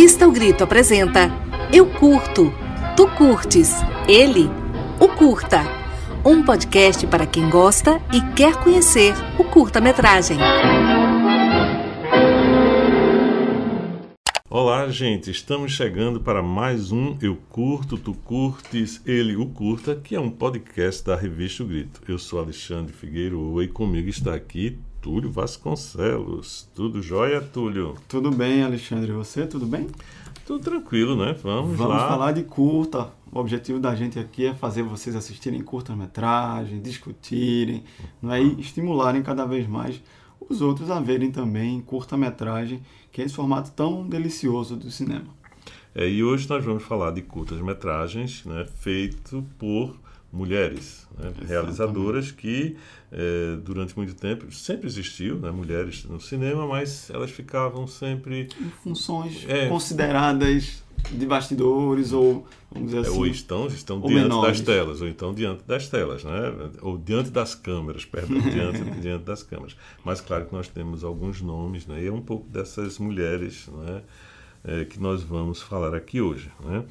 Revista O Grito apresenta Eu Curto, Tu Curtes, Ele, O Curta. Um podcast para quem gosta e quer conhecer o curta-metragem. Olá, gente, estamos chegando para mais um Eu Curto, Tu Curtes, Ele O Curta, que é um podcast da revista O Grito. Eu sou Alexandre Figueiredo e comigo está aqui Túlio Vasconcelos. Tudo jóia, Túlio? Tudo bem, Alexandre. E você, tudo bem? Tudo tranquilo, né? Vamos, Vamos lá. falar de curta. O objetivo da gente aqui é fazer vocês assistirem curta-metragem, discutirem, não é? e estimularem cada vez mais os outros a verem também curta-metragem, que é esse formato tão delicioso do cinema. É, e hoje nós vamos falar de curtas-metragens né, feito por mulheres, né, realizadoras que é, durante muito tempo sempre existiu, né, mulheres no cinema, mas elas ficavam sempre em funções é, consideradas de bastidores ou vamos dizer assim, ou estão estão ou diante menores. das telas ou então diante das telas, né, ou diante das câmeras, perdão, diante, diante das câmeras. Mas claro que nós temos alguns nomes, né, e é um pouco dessas mulheres, né, é, que nós vamos falar aqui hoje, né.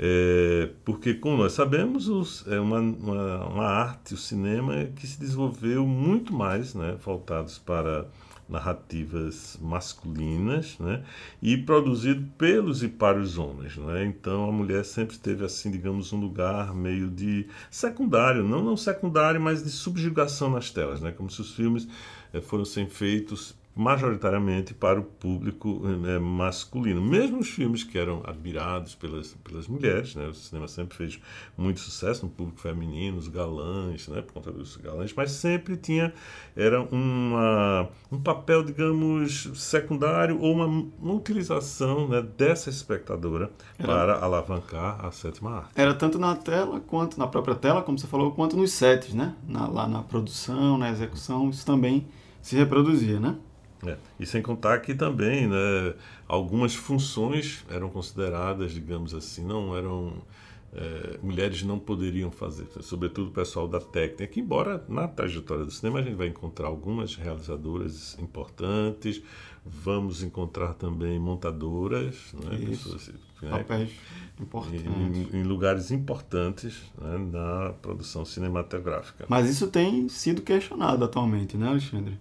É, porque, como nós sabemos, os, é uma, uma, uma, arte, o cinema, que se desenvolveu muito mais, né, voltados para narrativas masculinas, né, e produzido pelos e para os homens, né. Então, a mulher sempre teve assim, digamos, um lugar meio de secundário, não não secundário, mas de subjugação nas telas, né, como se os filmes é, foram sendo feitos majoritariamente para o público né, masculino. Mesmo os filmes que eram admirados pelas, pelas mulheres, né, o cinema sempre fez muito sucesso no público feminino, os galãs, né, por conta dos galãs, mas sempre tinha era uma, um papel, digamos, secundário ou uma, uma utilização né, dessa espectadora era, para alavancar a sétima arte. Era tanto na tela quanto na própria tela, como você falou, quanto nos sets, né? Na, lá na produção, na execução, isso também se reproduzia, né? É. E sem contar que também né, algumas funções eram consideradas, digamos assim, não eram. É, mulheres não poderiam fazer, sobretudo o pessoal da técnica, que embora na trajetória do cinema a gente vai encontrar algumas realizadoras importantes, vamos encontrar também montadoras, né, pessoas, né, papéis importantes. Em, em, lugares importantes né, na produção cinematográfica. Mas isso tem sido questionado atualmente, né, Alexandre?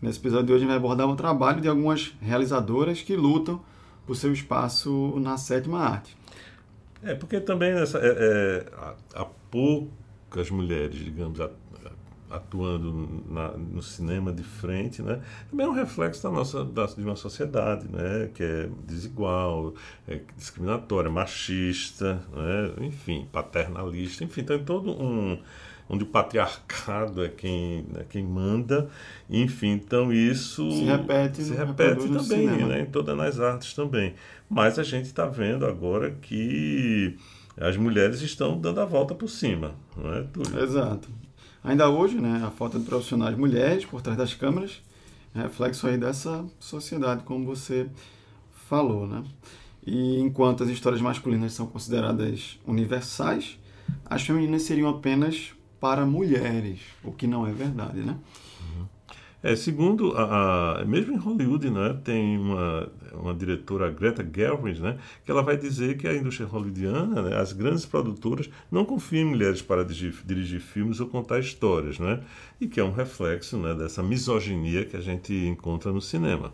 Nesse episódio de hoje a gente vai abordar o trabalho de algumas realizadoras que lutam por seu espaço na sétima arte. É, porque também nessa, é, é, há, poucas mulheres, digamos, atuando na, no cinema de frente, né? Também é um reflexo da nossa, da, de uma sociedade, né? Que é desigual, é discriminatória, machista, né? enfim, paternalista, enfim, tem todo um onde o patriarcado é quem, é quem manda, enfim, então isso se repete, se repete também, né, em todas as artes também. Mas a gente está vendo agora que as mulheres estão dando a volta por cima, não é, Túlio? Exato. Ainda hoje, né, a falta de profissionais mulheres por trás das câmeras é reflexo aí dessa sociedade, como você falou, né? E enquanto as histórias masculinas são consideradas universais, as femininas seriam apenas para mulheres, o que não é verdade, né? É, segundo, a, a, mesmo em Hollywood, né, tem uma, uma diretora, Greta Gerwig, né, que ela vai dizer que a indústria hollywoodiana, né, as grandes produtoras, não confiam em mulheres para dirigir, dirigir, filmes ou contar histórias, né, e que é um reflexo né, dessa misoginia que a gente encontra no cinema.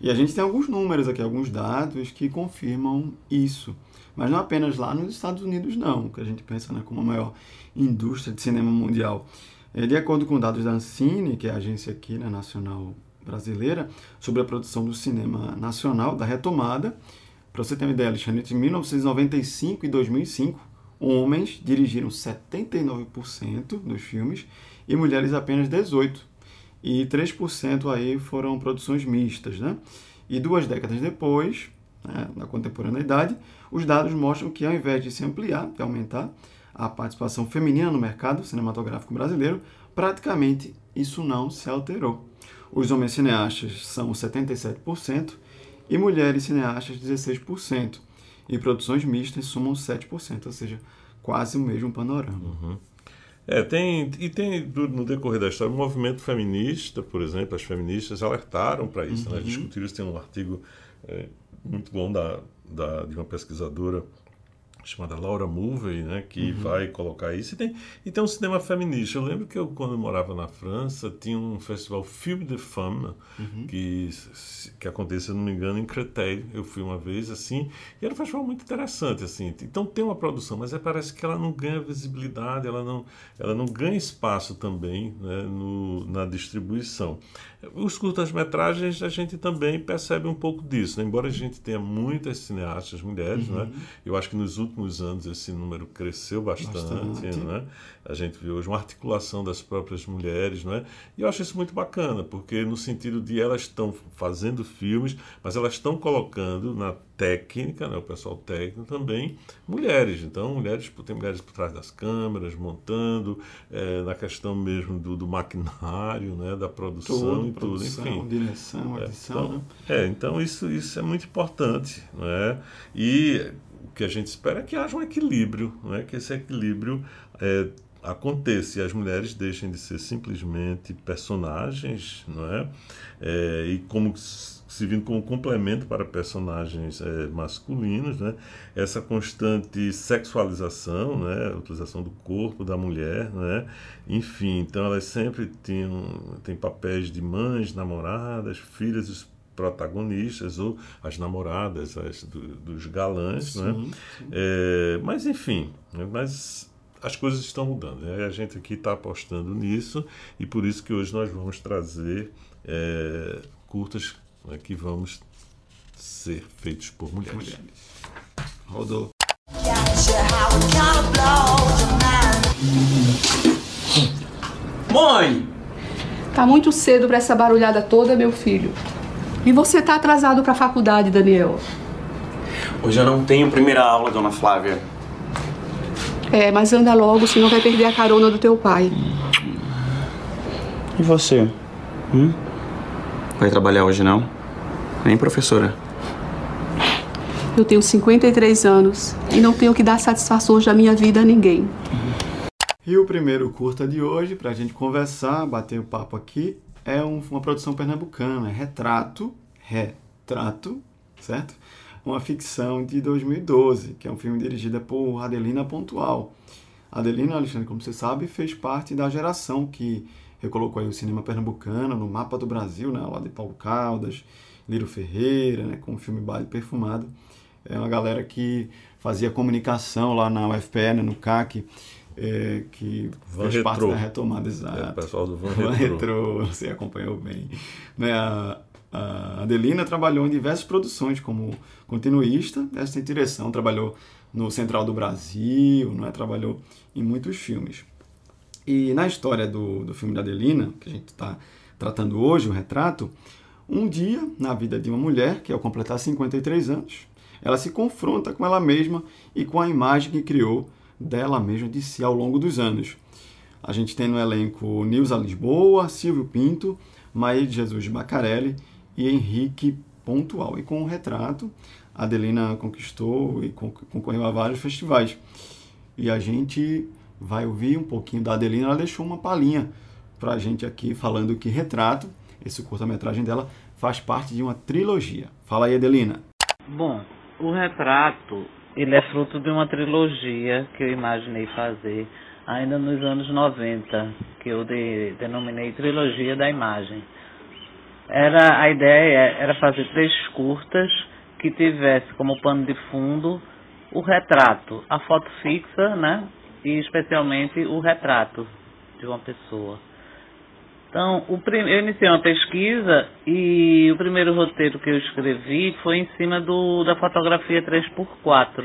E a gente tem alguns números aqui, alguns dados que confirmam isso. Mas não apenas lá nos Estados Unidos, não, que a gente pensa né, como a maior indústria de cinema mundial. É, de acordo com dados da Ancine, que é a agência aqui né, nacional brasileira, sobre a produção do cinema nacional, da retomada, para você ter uma ideia, Alexandre, entre 1995 e 2005, homens dirigiram 79% dos filmes e mulheres apenas 18%. E 3% aí foram produções mistas, né? E duas décadas depois, né, na contemporaneidade, os dados mostram que ao invés de se ampliar, de aumentar a participação feminina no mercado cinematográfico brasileiro, praticamente isso não se alterou. Os homens cineastas são 77% e mulheres cineastas 16%. E produções mistas somam 7%, ou seja, quase o mesmo panorama. Uhum. É, tem, e tem no decorrer da história um movimento feminista, por exemplo, as feministas alertaram para isso, né? uhum. né? discutiram isso, tem um artigo é, muito bom da, da, de uma pesquisadora chamada Laura Mulvey, né, que uhum. vai colocar isso. E tem, e tem um cinema feminista. Eu lembro que eu, quando eu morava na França, tinha um festival Film de Femme, uhum. que, que acontecia, se não me engano, em Créteil. Eu fui uma vez, assim, e era um festival muito interessante, assim. Então tem uma produção, mas é, parece que ela não ganha visibilidade, ela não, ela não ganha espaço também né, no, na distribuição. Os curtas-metragens, a gente também percebe um pouco disso, né? embora a gente tenha muitas cineastas mulheres, uhum. né? eu acho que nos últimos anos esse número cresceu bastante. bastante. Né? A gente vê hoje uma articulação das próprias mulheres, não é? e eu acho isso muito bacana, porque no sentido de elas estão fazendo filmes, mas elas estão colocando na técnica, né, o pessoal técnico também, mulheres. Então, mulheres, tem mulheres por trás das câmeras, montando, é, na questão mesmo do, do maquinário, né, da produção tudo, e tudo, produção, enfim. direção, é, edição. Então, é, então isso, isso é muito importante. Né? E o que a gente espera é que haja um equilíbrio, né? que esse equilíbrio é, aconteça e as mulheres deixem de ser simplesmente personagens, não é? é e como servindo como complemento para personagens é, masculinos, né? essa constante sexualização, né? utilização do corpo da mulher, né? enfim, então elas sempre têm, têm papéis de mães, namoradas, filhas, dos protagonistas ou as namoradas as, do, dos galãs, sim, né? Sim. É, mas enfim, né? mas as coisas estão mudando. Né? A gente aqui está apostando nisso e por isso que hoje nós vamos trazer é, curtas que vamos ser feitos por mulheres. mulheres. Rodou. Mãe! Tá muito cedo para essa barulhada toda, meu filho. E você tá atrasado para a faculdade, Daniel. Hoje eu não tenho primeira aula, dona Flávia. É, mas anda logo, senão vai perder a carona do teu pai. E você? Hum? Vai trabalhar hoje não? Nem professora. Eu tenho 53 anos e não tenho que dar satisfações da minha vida a ninguém. E o primeiro curta de hoje, para a gente conversar, bater o um papo aqui, é um, uma produção pernambucana, é Retrato, Retrato, certo? Uma ficção de 2012, que é um filme dirigido por Adelina Pontual. Adelina, Alexandre, como você sabe, fez parte da geração que recolocou aí o cinema pernambucano no mapa do Brasil, né? lá de Paulo Caldas, Liro Ferreira, né, com o filme Baile Perfumado. É uma galera que fazia comunicação lá na UFPE, né, no CAC, é, que Van fez Retro. parte da retomada, exata. É, o pessoal do Van, Van Retro. Retro. Você acompanhou bem. Né, a, a Adelina trabalhou em diversas produções como continuista, essa direção, trabalhou no Central do Brasil, né, trabalhou em muitos filmes. E na história do, do filme da Adelina, que a gente está tratando hoje, o retrato, um dia, na vida de uma mulher, que ao completar 53 anos, ela se confronta com ela mesma e com a imagem que criou dela mesma de si ao longo dos anos. A gente tem no elenco Nilza Lisboa, Silvio Pinto, Maí de Jesus Bacarelli e Henrique Pontual. E com o retrato, Adelina conquistou e concorreu a vários festivais. E a gente vai ouvir um pouquinho da Adelina. Ela deixou uma palhinha para a gente aqui falando que retrato esse curta-metragem dela faz parte de uma trilogia. Fala aí, Adelina. Bom, o retrato ele é fruto de uma trilogia que eu imaginei fazer ainda nos anos 90, que eu de, denominei Trilogia da Imagem. Era a ideia era fazer três curtas que tivesse como pano de fundo o retrato, a foto fixa, né? E especialmente o retrato de uma pessoa. Então, eu iniciei uma pesquisa e o primeiro roteiro que eu escrevi foi em cima do, da fotografia 3x4,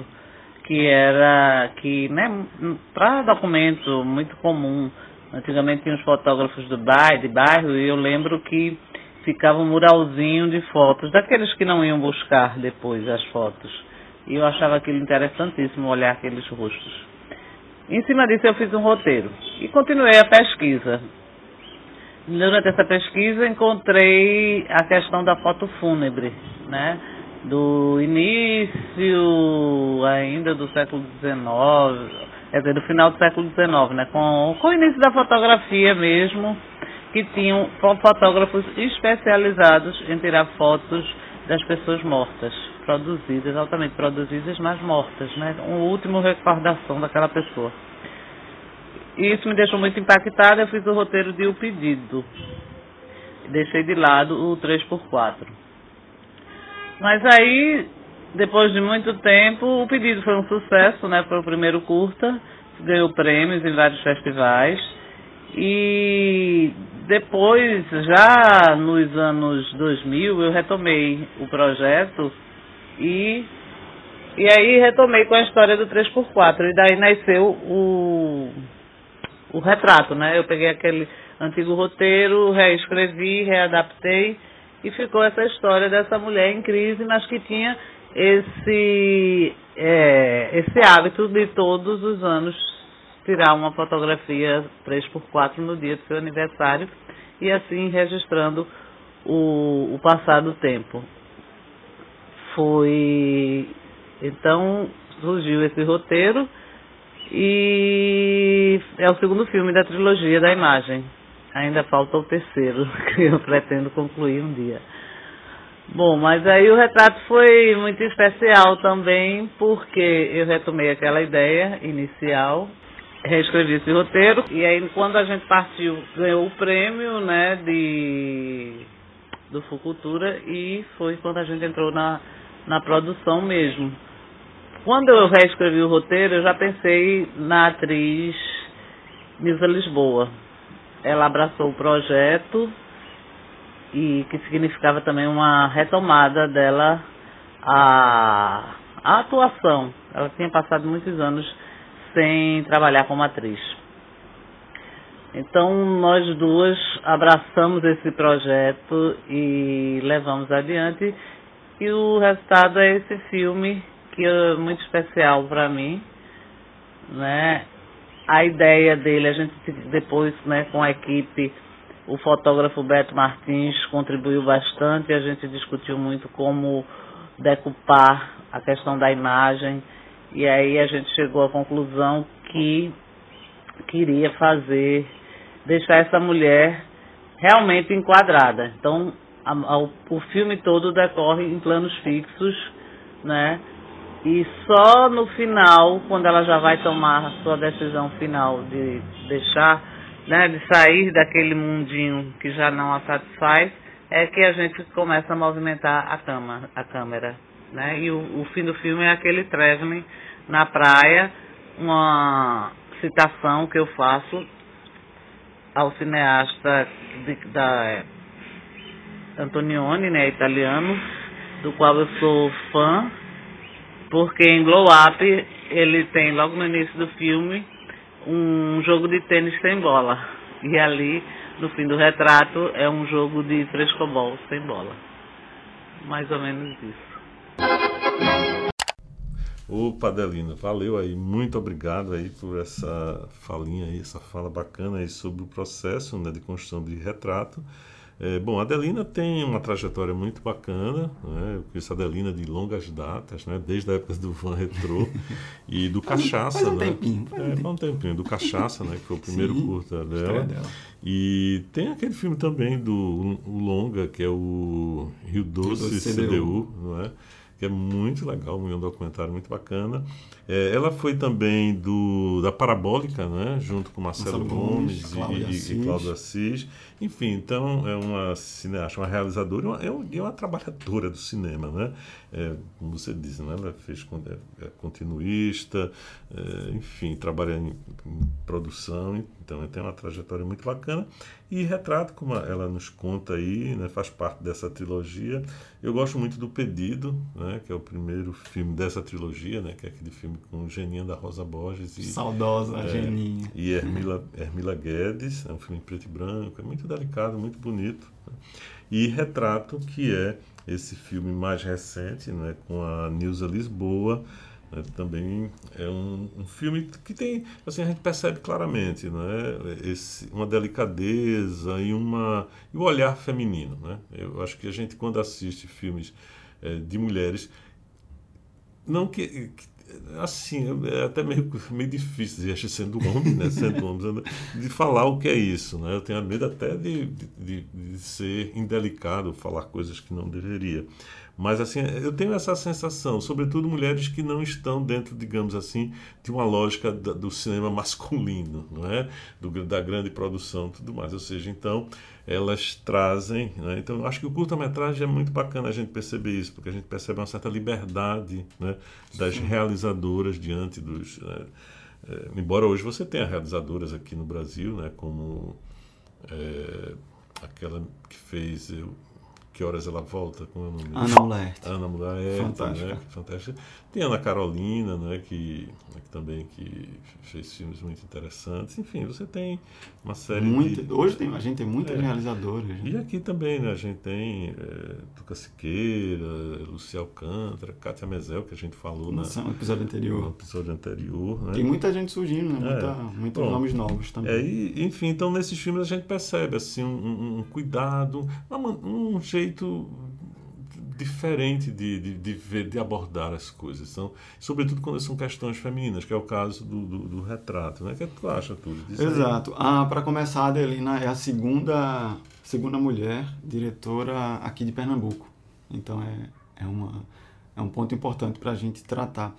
que era que, né, para documento muito comum. Antigamente tinha os fotógrafos do bairro, de bairro e eu lembro que ficava um muralzinho de fotos, daqueles que não iam buscar depois as fotos. E eu achava aquilo interessantíssimo olhar aqueles rostos. Em cima disso eu fiz um roteiro e continuei a pesquisa. Durante essa pesquisa encontrei a questão da foto fúnebre, né? Do início ainda do século XIX, quer dizer, do final do século XIX, né? Com, com o início da fotografia mesmo, que tinham fotógrafos especializados em tirar fotos das pessoas mortas. produzidas, altamente produzidas, mas mortas, né? Uma última recordação daquela pessoa. E isso me deixou muito impactada, eu fiz o roteiro de O Pedido. Deixei de lado o 3x4. Mas aí, depois de muito tempo, o pedido foi um sucesso, né? Foi o primeiro curta, ganhou prêmios em vários festivais. E depois, já nos anos 2000, eu retomei o projeto e, e aí retomei com a história do 3x4. E daí nasceu o, o retrato, né? Eu peguei aquele antigo roteiro, reescrevi, readaptei e ficou essa história dessa mulher em crise, mas que tinha esse, é, esse hábito de todos os anos tirar uma fotografia 3x4 no dia do seu aniversário e assim registrando o, o passado tempo. Foi. Então surgiu esse roteiro e é o segundo filme da trilogia da imagem. Ainda falta o terceiro, que eu pretendo concluir um dia. Bom, mas aí o retrato foi muito especial também, porque eu retomei aquela ideia inicial reescrevi esse roteiro e aí quando a gente partiu ganhou o prêmio né de do Fucultura e foi quando a gente entrou na, na produção mesmo. Quando eu reescrevi o roteiro, eu já pensei na atriz Nilza Lisboa. Ela abraçou o projeto e que significava também uma retomada dela a, a atuação. Ela tinha passado muitos anos sem trabalhar como atriz. Então nós duas abraçamos esse projeto e levamos adiante e o resultado é esse filme que é muito especial para mim, né? A ideia dele, a gente depois, né, com a equipe, o fotógrafo Beto Martins contribuiu bastante, a gente discutiu muito como decupar a questão da imagem e aí a gente chegou à conclusão que queria fazer, deixar essa mulher realmente enquadrada. Então, a, a, o filme todo decorre em planos fixos, né? E só no final, quando ela já vai tomar a sua decisão final de deixar, né, de sair daquele mundinho que já não a satisfaz, é que a gente começa a movimentar a, cama, a câmera. Né? E o, o fim do filme é aquele traveling na praia, uma citação que eu faço ao cineasta de, da Antonioni, né, italiano, do qual eu sou fã, porque em Glow Up ele tem logo no início do filme um jogo de tênis sem bola. E ali, no fim do retrato, é um jogo de frescobol sem bola. Mais ou menos isso. Ô Padelina, valeu aí, muito obrigado aí por essa falinha aí, essa fala bacana aí sobre o processo né, de construção de retrato. É, bom, a Adelina tem uma trajetória muito bacana, né? eu conheço a Adelina de longas datas, né? desde a época do Van Retro e do Cachaça. Faz um né? tempinho. Faz é, um tempinho, do Cachaça, né? que foi o primeiro Sim, curta dela. dela. E tem aquele filme também do o Longa, que é o Rio Doce, Rio Doce CDU, CDU não é? que é muito legal, um documentário muito bacana. É, ela foi também do da Parabólica, né? junto com Marcelo, Marcelo Gomes, Gomes e, e, Cláudio Assis. Enfim, então é uma cineasta, uma realizadora, uma, é, uma, é uma trabalhadora do cinema, né? É, como você diz, né? ela fez é, é continuista, é, enfim, trabalha em, em, produção, então tem uma trajetória muito bacana. E Retrato, como ela nos conta aí, né? faz parte dessa trilogia. Eu gosto muito do Pedido, né? que é o primeiro filme dessa trilogia, né? que é aquele filme com Geninha da Rosa Borges. E, Saudosa é, Geninha. E Hermila, Hermila Guedes, é um filme preto e branco, é muito delicado, muito bonito. Né? E Retrato, que é esse filme mais recente, né, com a Nilza Lisboa, né, também é um, um, filme que tem, assim, a gente percebe claramente, né, esse, uma delicadeza e uma e o olhar feminino, né. Eu acho que a gente quando assiste filmes é, de mulheres não que, que, assim, é até meio, meio difícil, acho sendo homem, né? Sendo homem, de falar o que é isso, né? Eu tenho medo até de, de, de ser indelicado, falar coisas que não deveria. Mas assim, eu tenho essa sensação, sobretudo mulheres que não estão dentro, digamos assim, de uma lógica do cinema masculino, não é? Do, da grande produção, tudo mais. Ou seja, então elas trazem, né? então eu acho que o curta-metragem é muito bacana a gente perceber isso, porque a gente percebe uma certa liberdade, né? Das Sim. realizadoras diante dos, né? é, embora hoje você tenha realizadoras aqui no Brasil, né? Como é, aquela que fez eu, que horas ela volta? Como é o nome? Ana Mulher. Ana Mulher, Fantástica. Né? Fantástica. Tem Ana Carolina, né? que, que também que fez filmes muito interessantes. Enfim, você tem uma série Muito, de... Hoje tem, a gente tem muitas é. realizadoras. Né? E aqui também, né? A gente tem é, Tuca Siqueira, Lucia Alcântara, Kátia Mezel, que a gente falou no na, episódio anterior. No episódio anterior. Né? Tem muita gente surgindo, né? Muita, é. Muitos Bom, nomes novos também. É, e, enfim, então nesses filmes a gente percebe assim, um, um cuidado, um jeito diferente de, de, de, ver, de abordar as coisas. São, sobretudo quando são questões femininas, que é o caso do, do, do retrato. Né? O que, é que tu acha, tudo Exato. Ah, Para começar, a Adelina é a segunda, segunda mulher diretora aqui de Pernambuco. Então é, é, uma, é um ponto importante para a gente tratar.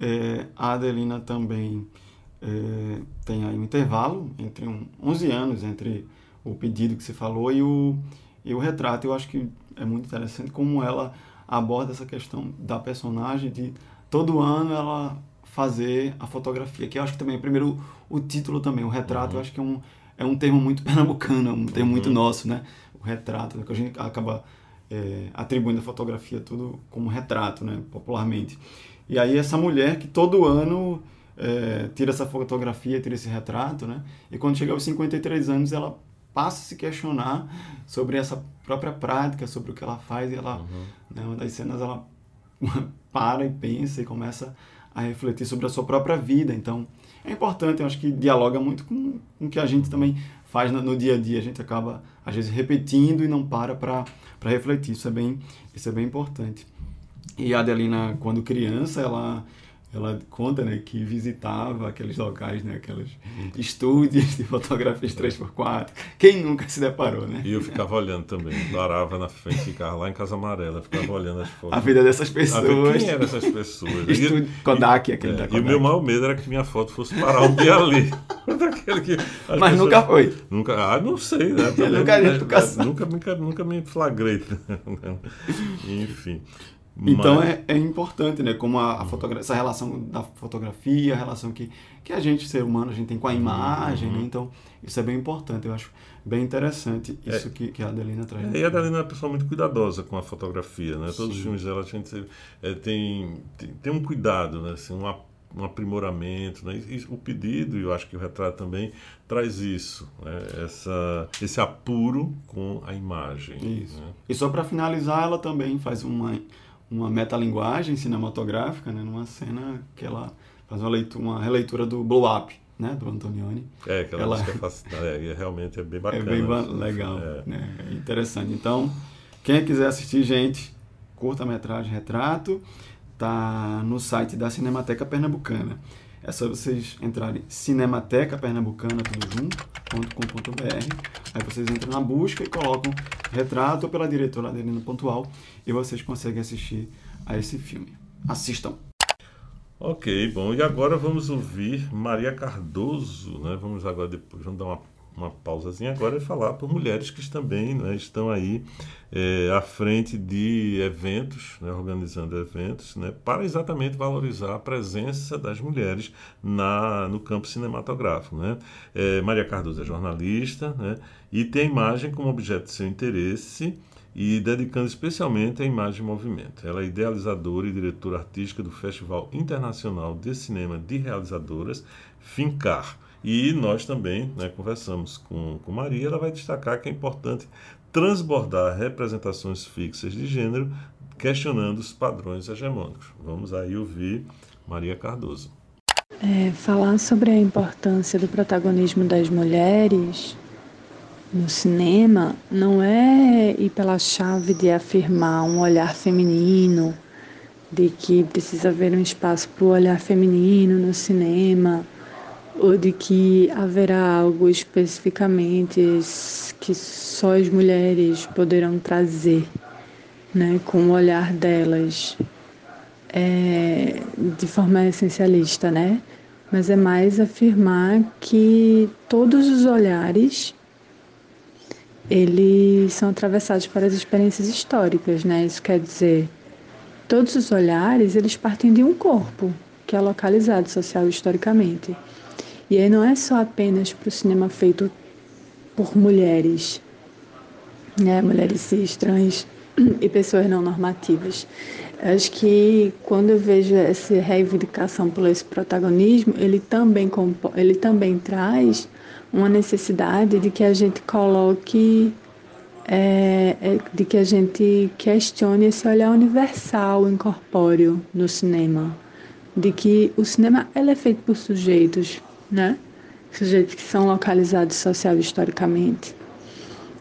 É, a Adelina também é, tem aí um intervalo entre um, 11 anos entre o pedido que você falou e o, e o retrato. Eu acho que é muito interessante como ela aborda essa questão da personagem de todo ano ela fazer a fotografia, que eu acho que também, primeiro, o título também, o retrato, uhum. eu acho que é um, é um termo muito pernambucano, é um termo uhum. muito nosso, né? O retrato, né? que a gente acaba é, atribuindo a fotografia tudo como retrato, né? Popularmente. E aí essa mulher que todo ano é, tira essa fotografia, tira esse retrato, né? E quando chega aos 53 anos, ela passa a se questionar sobre essa própria prática, sobre o que ela faz, e ela, uhum. né, uma das cenas, ela para e pensa e começa a refletir sobre a sua própria vida. Então, é importante, eu acho que dialoga muito com, com o que a gente também faz no, no, dia a dia. A gente acaba, às vezes, repetindo e não para para refletir. Isso é, bem, isso é bem importante. E a Adelina, quando criança, ela ela conta né, que visitava aqueles locais, né, aqueles estúdios de fotografias 3x4. Quem nunca se deparou, né? E eu ficava olhando também, parava na frente, ficava lá em Casa Amarela, ficava olhando as fotos. A vida dessas pessoas. Quem eram essas pessoas? Estúdio Kodak, aquele é, da Kodak. E o meu maior medo era que minha foto fosse parar um dia ali. que, Mas pessoas, nunca foi. Nunca, ah, não sei, né? Também, nunca, né, nunca, nunca, nunca me flagrei. Enfim. Então Mas... é, é importante, né? Como a, a fotografia, essa relação da fotografia, a relação que, que a gente, ser humano, a gente tem com a imagem, né? uhum. né? Então, isso é bem importante. Eu acho bem interessante isso é, que, que a Adelina traz. É, e a Adelina é uma pessoa muito cuidadosa com a fotografia, né? Sim. Todos os filmes dela a gente é, tem, tem, tem, um cuidado, né? Assim, um, um aprimoramento, né? E, o pedido, e eu acho que o retrato também traz isso, né? Essa, esse apuro com a imagem. Isso. Né? E só para finalizar, ela também faz uma uma metalinguagem cinematográfica, né, numa cena que ela faz uma, leitura, uma releitura do Blow Up, né, do Antonioni. É, aquela ela... música é, fascinante, é, realmente é bem bacana. É bem ba legal, é. Né, é interessante. Então, quem quiser assistir, gente, curta-metragem Retrato, tá no site da Cinemateca Pernambucana. É só vocês entrarem Cinemateca Pernambucana, tudo junto.com.br. Aí vocês entram na busca e colocam retrato pela diretora Adelina Pontual e vocês conseguem assistir a esse filme. Assistam! Ok, bom, e agora vamos ouvir Maria Cardoso, né? Vamos agora depois, vamos dar uma uma pausazinha agora e falar por mulheres que também né, estão aí é, à frente de eventos, né, organizando eventos, né, para exatamente valorizar a presença das mulheres na, no campo cinematográfico. Né? É, Maria Cardoso é jornalista né, e tem a imagem como objeto de seu interesse e dedicando especialmente à imagem em movimento. Ela é idealizadora e diretora artística do Festival Internacional de Cinema de Realizadoras, FINCAR e nós também né, conversamos com, com Maria, ela vai destacar que é importante transbordar representações fixas de gênero, questionando os padrões hegemônicos. Vamos aí ouvir Maria Cardoso. É, falar sobre a importância do protagonismo das mulheres no cinema não é ir pela chave de afirmar um olhar feminino de que precisa haver um espaço para o olhar feminino no cinema, ou de que haverá algo especificamente que só as mulheres poderão trazer, né, com o olhar delas, é, de forma essencialista, né? Mas é mais afirmar que todos os olhares eles são atravessados para as experiências históricas, né? Isso quer dizer, todos os olhares eles partem de um corpo que é localizado social historicamente. E aí não é só apenas para o cinema feito por mulheres, né? Mulheres cis, trans e pessoas não normativas. Acho que quando eu vejo essa reivindicação por esse protagonismo, ele também, ele também traz uma necessidade de que a gente coloque, é, é, de que a gente questione esse olhar universal, incorpóreo no cinema. De que o cinema ele é feito por sujeitos, né? Sujeitos que são localizados social historicamente.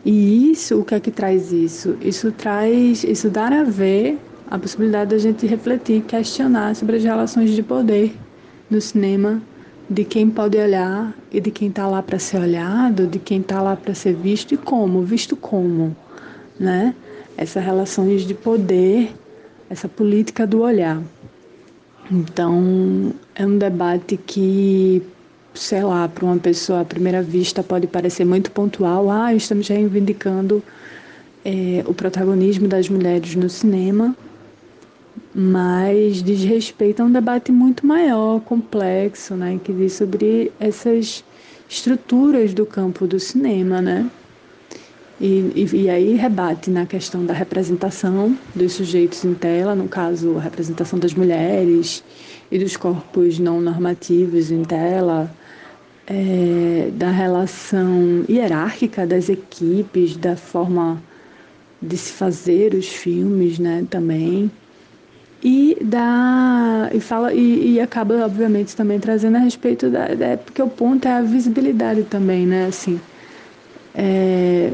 E isso, o que é que traz isso? Isso traz, isso dá a ver a possibilidade da gente refletir, questionar sobre as relações de poder no cinema de quem pode olhar e de quem está lá para ser olhado, de quem está lá para ser visto e como, visto como, né? Essas relações de poder, essa política do olhar. Então, é um debate que, sei lá, para uma pessoa à primeira vista pode parecer muito pontual. Ah, estamos reivindicando é, o protagonismo das mulheres no cinema, mas diz respeito a um debate muito maior, complexo, né, que diz sobre essas estruturas do campo do cinema, né? E, e, e, aí rebate na questão da representação dos sujeitos em tela, no caso, a representação das mulheres e dos corpos não normativos em tela, é, da relação hierárquica das equipes, da forma de se fazer os filmes, né, também. E dá e fala e, e, acaba obviamente também trazendo a respeito da, da porque o ponto é a visibilidade também né assim. É,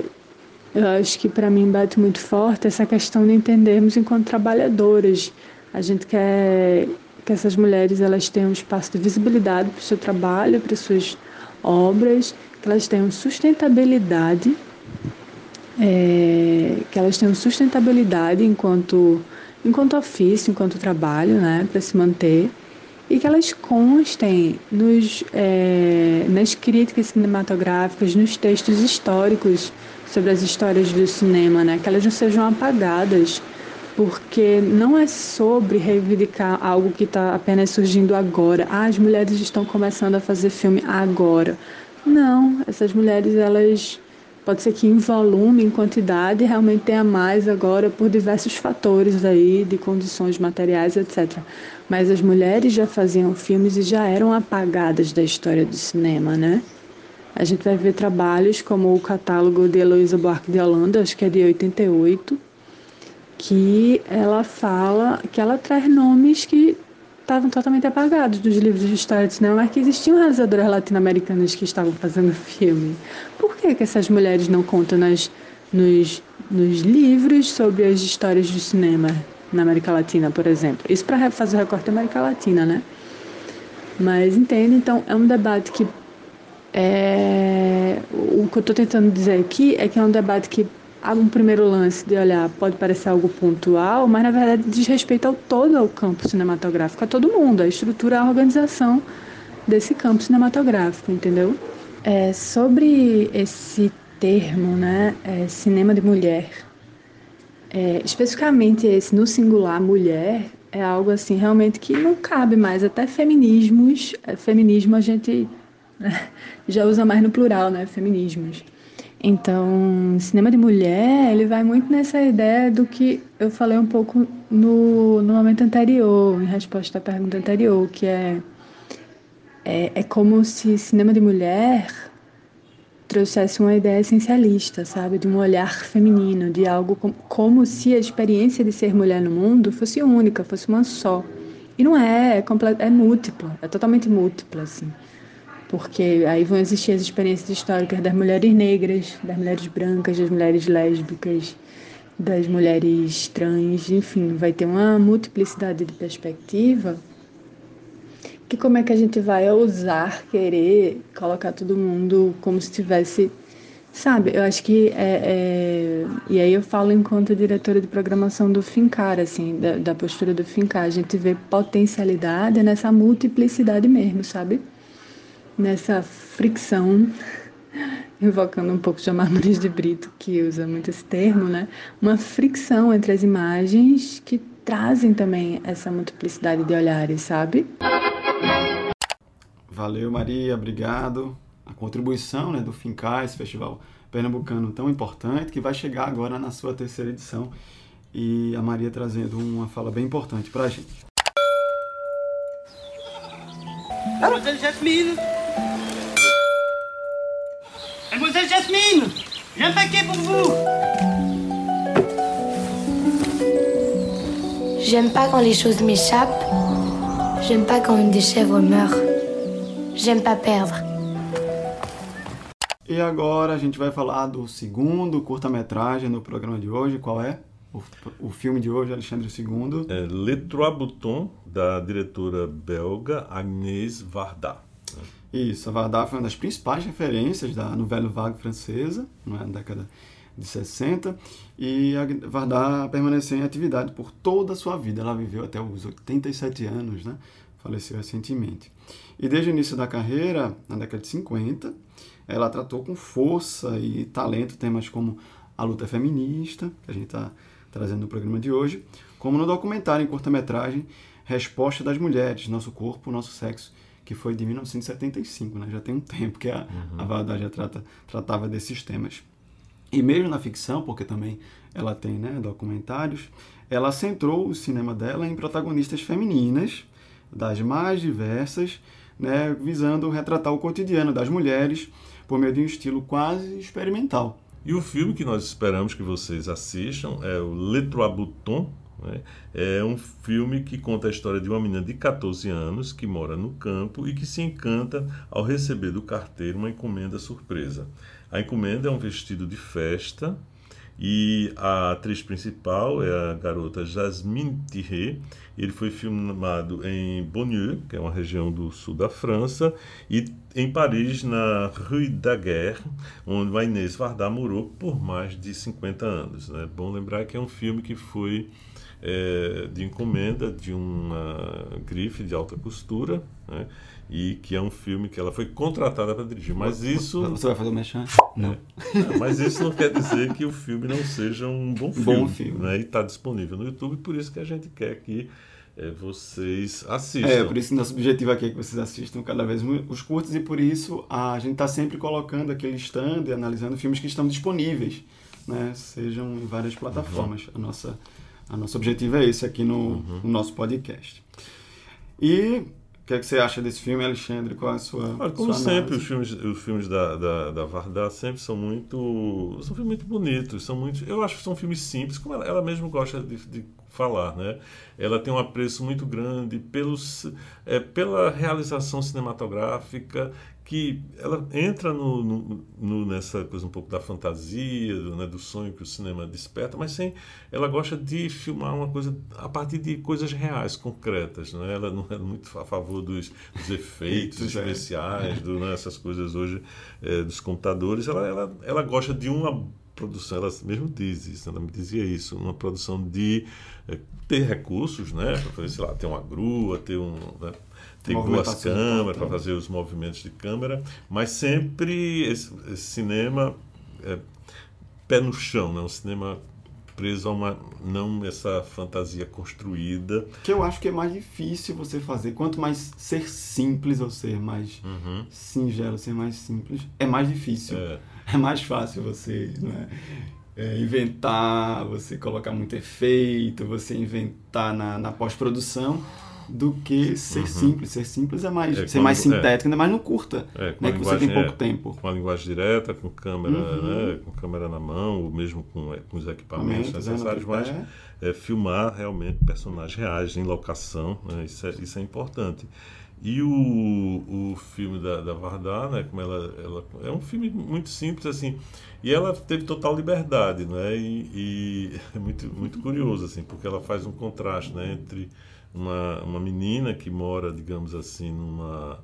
eu acho que para mim bate muito forte essa questão de entendermos enquanto trabalhadoras. A gente quer que essas mulheres elas tenham um espaço de visibilidade para o seu trabalho para suas obras que elas tenham sustentabilidade é, que elas tenham sustentabilidade enquanto enquanto ofício, enquanto trabalho, né, para se manter, e que elas constem nos, é, nas críticas cinematográficas, nos textos históricos sobre as histórias do cinema, né, que elas não sejam apagadas, porque não é sobre reivindicar algo que está apenas surgindo agora. Ah, as mulheres estão começando a fazer filme agora. Não, essas mulheres elas Pode ser que em volume, em quantidade, realmente tenha mais agora por diversos fatores aí, de condições materiais, etc. Mas as mulheres já faziam filmes e já eram apagadas da história do cinema, né? A gente vai ver trabalhos como o catálogo de Heloísa Buarque de Holanda, acho que é de 88, que ela fala, que ela traz nomes que estavam totalmente apagados dos livros de história de cinema, mas que existiam realizadoras latino-americanas que estavam fazendo filme. Por que, que essas mulheres não contam nas, nos, nos livros sobre as histórias do cinema na América Latina, por exemplo? Isso para fazer o recorte da América Latina, né? Mas entende? Então, é um debate que. É, o que eu estou tentando dizer aqui é que é um debate que um primeiro lance de olhar pode parecer algo pontual, mas na verdade diz respeito ao todo ao campo cinematográfico, a todo mundo, a estrutura, a organização desse campo cinematográfico, entendeu? É, sobre esse termo, né, é, cinema de mulher, é, especificamente esse no singular mulher, é algo assim realmente que não cabe mais, até feminismos, é, feminismo a gente já usa mais no plural, né, feminismos. Então, cinema de mulher, ele vai muito nessa ideia do que eu falei um pouco no, no momento anterior, em resposta à pergunta anterior, que é, é, é como se cinema de mulher trouxesse uma ideia essencialista, sabe? De um olhar feminino, de algo como, como se a experiência de ser mulher no mundo fosse única, fosse uma só. E não é, é, é múltipla, é totalmente múltipla, assim porque aí vão existir as experiências históricas das mulheres negras, das mulheres brancas, das mulheres lésbicas, das mulheres trans, enfim, vai ter uma multiplicidade de perspectiva que como é que a gente vai ousar querer colocar todo mundo como se tivesse Sabe, eu acho que é, é, E aí eu falo enquanto diretora de programação do Fincar, assim, da, da, postura do Fincar. A gente vê potencialidade nessa multiplicidade mesmo, sabe? Nessa fricção, invocando um pouco de Marmores de Brito, que usa muito esse termo, né? Uma fricção entre as imagens que trazem também essa multiplicidade de olhares, sabe? Valeu, Maria, obrigado a contribuição né, do Fincar, esse festival pernambucano tão importante, que vai chegar agora na sua terceira edição. E a Maria trazendo uma fala bem importante para a gente. Jasmine Mademoiselle Jasmine J'ai un paquet pour vous J'aime pas quand les choses m'échappent. J'aime pas quand une des chèvres meurt. J'aime pas perdre. E agora a gente vai falar do segundo curta-metragem no programa de hoje. Qual é? O, o filme de hoje, Alexandre II. É Le Trois Boutons, da diretora belga Agnès Varda. Isso, a Varda foi uma das principais referências da Nouvelle Vague francesa, na década de 60, e a Varda permaneceu em atividade por toda a sua vida. Ela viveu até os 87 anos, né? faleceu recentemente. E desde o início da carreira, na década de 50, ela tratou com força e talento temas como a luta feminista, que a gente está trazendo no programa de hoje, como no documentário em curta-metragem Resposta das Mulheres, Nosso Corpo, Nosso Sexo, que foi de 1975, né? já tem um tempo que a, uhum. a Valdar já trata, tratava desses temas. E mesmo na ficção, porque também ela tem né, documentários, ela centrou o cinema dela em protagonistas femininas, das mais diversas, né, visando retratar o cotidiano das mulheres por meio de um estilo quase experimental. E o filme que nós esperamos que vocês assistam é o Le Trois Boutons, né? É um filme que conta a história de uma menina de 14 anos que mora no campo e que se encanta ao receber do carteiro uma encomenda surpresa. A encomenda é um vestido de festa e a atriz principal é a garota Jasmine Thierry. Ele foi filmado em Bonnieux, que é uma região do sul da França, e em Paris, na Rue Daguerre, onde a Inês Varda morou por mais de 50 anos. É né? bom lembrar que é um filme que foi é, de encomenda de uma grife de alta costura, né? e que é um filme que ela foi contratada para dirigir. Mas isso. Você vai fazer o mechan? Não. É, mas isso não quer dizer que o filme não seja um bom filme. Bom filme. Né? E está disponível no YouTube, por isso que a gente quer que é, vocês assistam. É, por isso que nosso objetivo aqui é que vocês assistam cada vez os curtos e por isso a gente está sempre colocando aquele stand e analisando filmes que estão disponíveis, né? Sejam em várias plataformas. Uhum. A nossa, a nosso objetivo é esse aqui no, uhum. no nosso podcast. E o que, é que você acha desse filme, Alexandre? Qual é a sua. Olha, como sua sempre, os filmes, os filmes da, da, da Varda sempre são muito. São filmes muito bonitos, são muito. Eu acho que são filmes simples, como ela, ela mesma gosta de, de falar, né? Ela tem um apreço muito grande pelos, é, pela realização cinematográfica que ela entra no, no, no, nessa coisa um pouco da fantasia, do, né, do sonho que o cinema desperta, mas sem, ela gosta de filmar uma coisa a partir de coisas reais, concretas. Né? Ela não é muito a favor dos, dos efeitos é. especiais, do, né, essas coisas hoje é, dos computadores. Ela, ela, ela gosta de uma produção, ela mesmo diz isso, ela me dizia isso, uma produção de é, ter recursos, né, para fazer, sei lá, ter uma grua, ter um, né, tem boas câmeras para fazer os movimentos de câmera, mas sempre esse, esse cinema é, pé no chão, né? um cinema preso a uma não essa fantasia construída. Que eu acho que é mais difícil você fazer. Quanto mais ser simples ou ser mais uhum. singelo ser mais simples é mais difícil. É, é mais fácil você né, é, inventar você colocar muito efeito você inventar na, na pós-produção do que ser uhum. simples. Ser simples é mais, é, ser mais sintético, é. ainda mais no curta, é, né, que você tem pouco é, tempo. Com a linguagem direta, com câmera, uhum. né, com câmera na mão, ou mesmo com, é, com os equipamentos Momentos, necessários, mas é, filmar realmente personagens reais em locação, né, isso, é, isso é importante. E o, o filme da, da Vardar, né, como ela, ela é um filme muito simples assim, e ela teve total liberdade, né, e, e é muito muito curioso assim, porque ela faz um contraste, né, entre uma, uma menina que mora, digamos assim, numa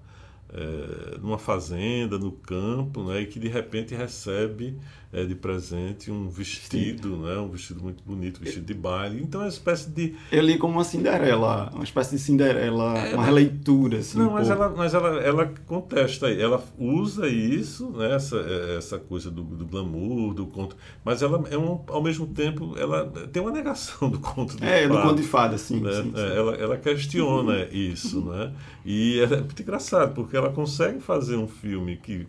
é, numa fazenda, no campo, né, e que de repente recebe é, de presente um vestido, né, um vestido muito bonito, vestido de baile. Então é uma espécie de. Eu li como uma Cinderela, uma espécie de Cinderela, é, uma releitura. Assim, não, mas, ela, mas ela, ela contesta, ela usa isso, né, essa, essa coisa do, do glamour, do conto, mas ela é um, ao mesmo tempo ela tem uma negação do conto de é, fada. É, do conto de fada, sim. Né? sim, sim. Ela, ela questiona isso, né? E é muito engraçado, porque ela consegue fazer um filme que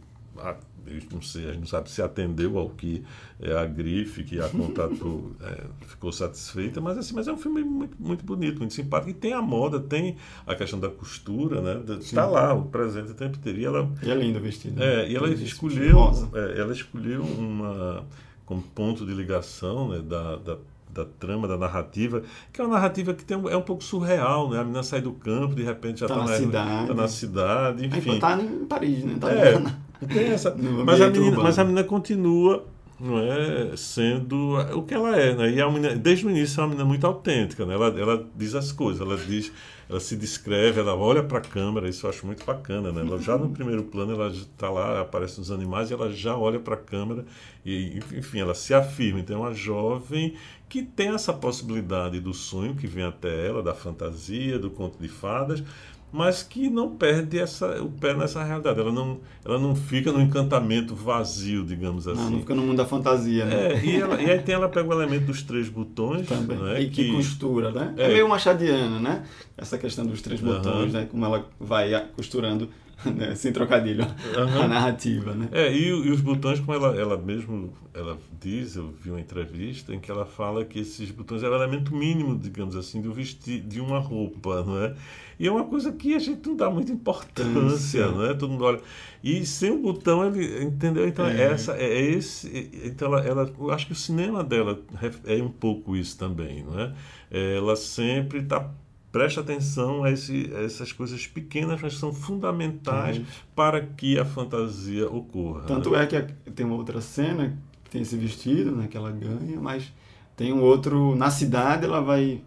não sei, a gente não sabe se atendeu ao que é, a grife que a contratou é, ficou satisfeita, mas assim, mas é um filme muito, muito bonito, muito simpático e tem a moda, tem a questão da costura, né? Está lá o presente o tempo inteiro. E, ela, e é lindo o vestido. É, e ela escolheu, é, ela escolheu uma como ponto de ligação né, da, da da trama, da narrativa, que é uma narrativa que tem um, é um pouco surreal, né? A menina sai do campo, de repente já está tá na, cidade. Tá na cidade, enfim. Está em Paris, né? Tá é, tem essa, mas, a menina, mas a menina continua não é sendo o que ela é, né? E a menina, desde o início é uma menina muito autêntica, né? Ela, ela diz as coisas, ela diz, ela se descreve, ela olha para a câmera, isso eu acho muito bacana, né? Ela já no primeiro plano ela está lá, aparece os animais e ela já olha para a câmera e enfim, ela se afirma. Então é uma jovem que tem essa possibilidade do sonho que vem até ela, da fantasia, do conto de fadas, mas que não perde essa, o pé nessa realidade. Ela não, ela não fica no encantamento vazio, digamos assim. Não, não fica no mundo da fantasia, né? É, e, ela, e aí tem, ela pega o elemento dos três botões. Também. Né, e que, que, costura, né? É, é meio machadiana, né? Essa questão dos três uhum. botões, né? Como ela vai costurando né? sem trocadilho, uhum. a narrativa, né? É, e, e, os botões, como ela, ela mesmo ela diz, eu vi uma entrevista em que ela fala que esses botões é o elemento mínimo, digamos assim, do vestir, de uma roupa, não é? E é uma coisa que a gente não dá muita importância, não é? Todo mundo olha. E sem o botão, ele, entendeu? Então, é. essa, é, é esse. Então, ela, ela, eu acho que o cinema dela é um pouco isso também, não é? Ela sempre está preste atenção a, esse, a, essas coisas pequenas, mas são fundamentais é. para que a fantasia ocorra. Tanto né? é que tem uma outra cena que tem esse vestido, né, que ela ganha, mas tem um outro na cidade ela vai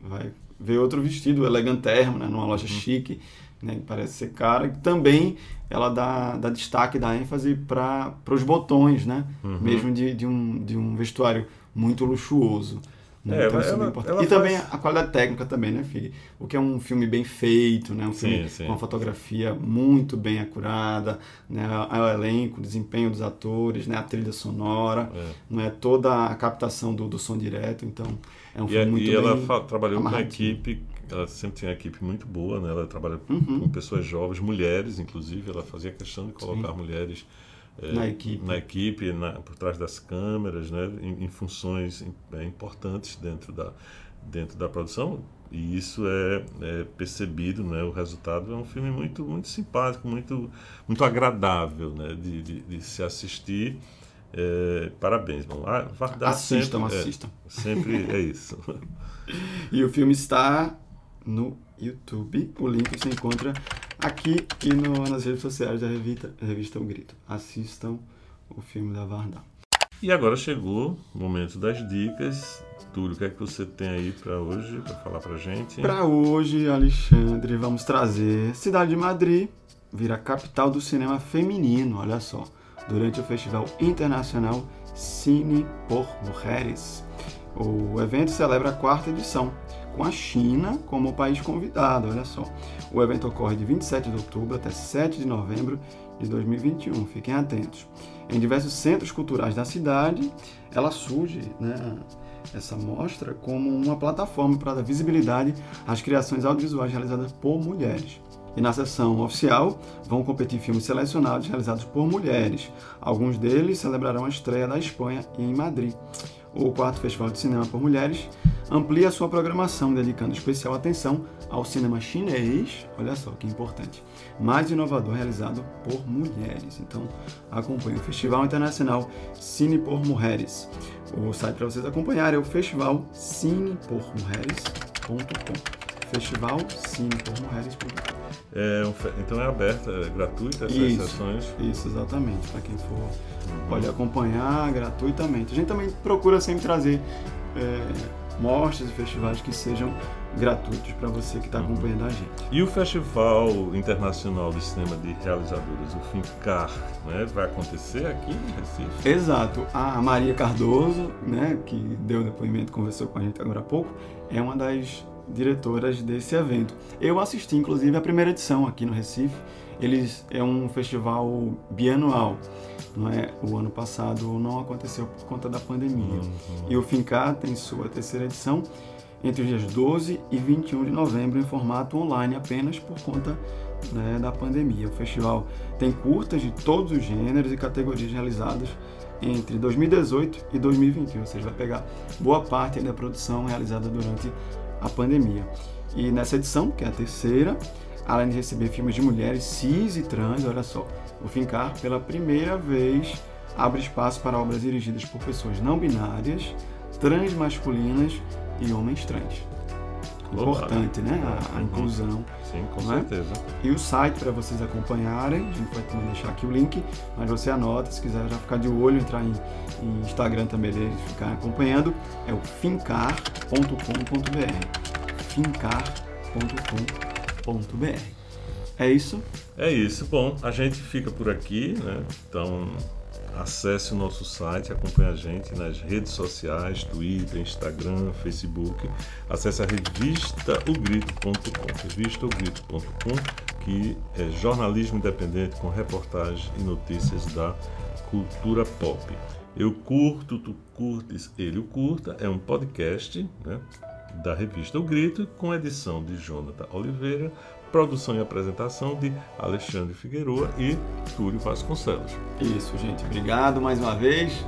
vai ver outro vestido elegantérrimo, né, numa loja uhum. chique, né, que parece ser cara, que também ela dá, dá destaque, dá ênfase para os botões, né, uhum. mesmo de, de, um, de um vestuário muito luxuoso. Né? É, então, ela, ela, ela e faz... também a qualidade técnica também, né, Fig? O que é um filme bem feito, né? Um filme sim, com uma fotografia muito bem acurada, né? O elenco, o desempenho dos atores, né? A trilha sonora, é. não é toda a captação do, do som direto, então é um e filme muito e bem E ela trabalhou com a equipe, ela sempre tinha uma equipe muito boa, né? Ela trabalha uhum. com pessoas jovens, mulheres, inclusive, ela fazia questão de colocar sim. mulheres é, na equipe, na equipe na, por trás das câmeras, né, em, em funções é, importantes dentro da, dentro da produção. E isso é, é, percebido, né? O resultado é um filme muito, muito simpático, muito, muito agradável, né? De, de, de se assistir. É, parabéns, vamos lá. Assistam, sempre, é, assistam. sempre é isso. e o filme está no YouTube. O link você encontra aqui e no, nas redes sociais da revista, revista O Grito. Assistam o filme da Varda. E agora chegou o momento das dicas. Túlio, o que é que você tem aí para hoje, para falar para gente? Para hoje, Alexandre, vamos trazer Cidade de Madrid, vira capital do cinema feminino, olha só, durante o Festival Internacional Cine por Mulheres. O evento celebra a quarta edição com a China como país convidado, olha só. O evento ocorre de 27 de outubro até 7 de novembro de 2021, fiquem atentos. Em diversos centros culturais da cidade, ela surge, né, essa mostra, como uma plataforma para dar visibilidade às criações audiovisuais realizadas por mulheres. E na sessão oficial vão competir filmes selecionados realizados por mulheres. Alguns deles celebrarão a estreia da Espanha e em Madrid o quarto Festival de Cinema por Mulheres, amplia sua programação, dedicando especial atenção ao cinema chinês, olha só que importante, mais inovador realizado por mulheres. Então, acompanhe o Festival Internacional Cine por Mulheres. O site para vocês acompanharem é o festival cinepormulheres.com. festivalcinepormulheres.com. É, então é aberta, é gratuita essas isso, sessões? Isso, exatamente. Para quem for, uhum. pode acompanhar gratuitamente. A gente também procura sempre trazer é, mostras e festivais que sejam gratuitos para você que está uhum. acompanhando a gente. E o Festival Internacional de Cinema de Realizadores, o FINCAR, né, vai acontecer aqui em Recife? Exato. A Maria Cardoso, né, que deu depoimento, conversou com a gente agora há pouco, é uma das diretoras desse evento. Eu assisti, inclusive, a primeira edição aqui no Recife. Eles é um festival bianual. Não é? O ano passado não aconteceu por conta da pandemia. Uhum. E o FINCAR tem sua terceira edição entre os dias 12 e 21 de novembro em formato online apenas por conta né, da pandemia. O festival tem curtas de todos os gêneros e categorias realizadas entre 2018 e 2021, ou seja, vai pegar boa parte da produção realizada durante a pandemia. E nessa edição, que é a terceira, além de receber filmes de mulheres cis e trans, olha só, o Fincar, pela primeira vez, abre espaço para obras dirigidas por pessoas não binárias, transmasculinas e homens trans. Importante, né? A, a inclusão. Sim, com né? certeza. E o site para vocês acompanharem, a gente vai também deixar aqui o link, mas você anota, se quiser já ficar de olho, entrar em, em Instagram também deles, ficar acompanhando, é o fincar.com.br. fincar.com.br. É isso? É isso. Bom, a gente fica por aqui, né? Então, Acesse o nosso site, acompanhe a gente nas redes sociais, Twitter, Instagram, Facebook. Acesse a revista ogrito.com, revistaogrito.com, que é jornalismo independente com reportagens e notícias da cultura pop. Eu curto, tu curtes, ele o curta, é um podcast né, da revista O Grito, com edição de Jonathan Oliveira, produção e apresentação de Alexandre Figueroa e Túlio Vasconcelos. Isso, gente. Obrigado mais uma vez.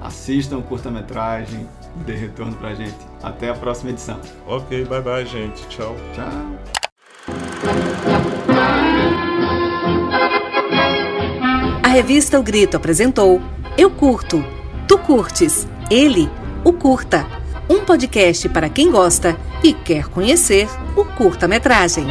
Assistam curta-metragem, dê retorno pra gente. Até a próxima edição. Ok, bye bye, gente. Tchau. Tchau. A revista O Grito apresentou Eu Curto, Tu Curtes, Ele, o Curta. Um podcast para quem gosta e quer conhecer o curta-metragem.